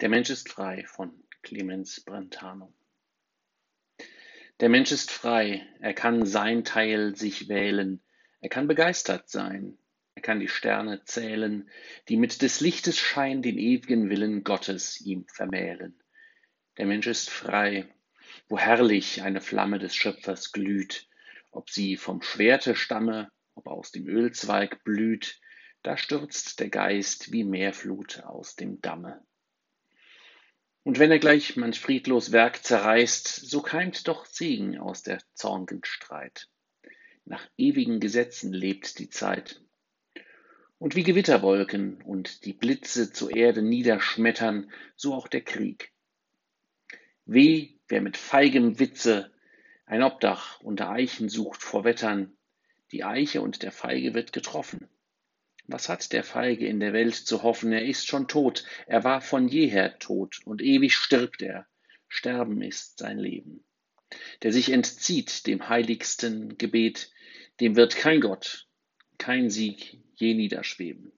Der Mensch ist frei von Clemens Brentano. Der Mensch ist frei, er kann sein Teil sich wählen, er kann begeistert sein, er kann die Sterne zählen, die mit des Lichtes Schein den ewigen Willen Gottes ihm vermählen. Der Mensch ist frei, wo herrlich eine Flamme des Schöpfers glüht, ob sie vom Schwerte stamme, ob aus dem Ölzweig blüht, da stürzt der Geist wie Meerflut aus dem Damme. Und wenn er gleich manch friedlos Werk zerreißt, so keimt doch Segen aus der zorngen Streit. Nach ewigen Gesetzen lebt die Zeit. Und wie Gewitterwolken und die Blitze zur Erde niederschmettern, so auch der Krieg. Weh, wer mit feigem Witze ein Obdach unter Eichen sucht vor Wettern, die Eiche und der Feige wird getroffen. Was hat der Feige in der Welt zu hoffen? Er ist schon tot, er war von jeher tot, und ewig stirbt er. Sterben ist sein Leben. Der sich entzieht dem heiligsten Gebet, dem wird kein Gott, kein Sieg je niederschweben.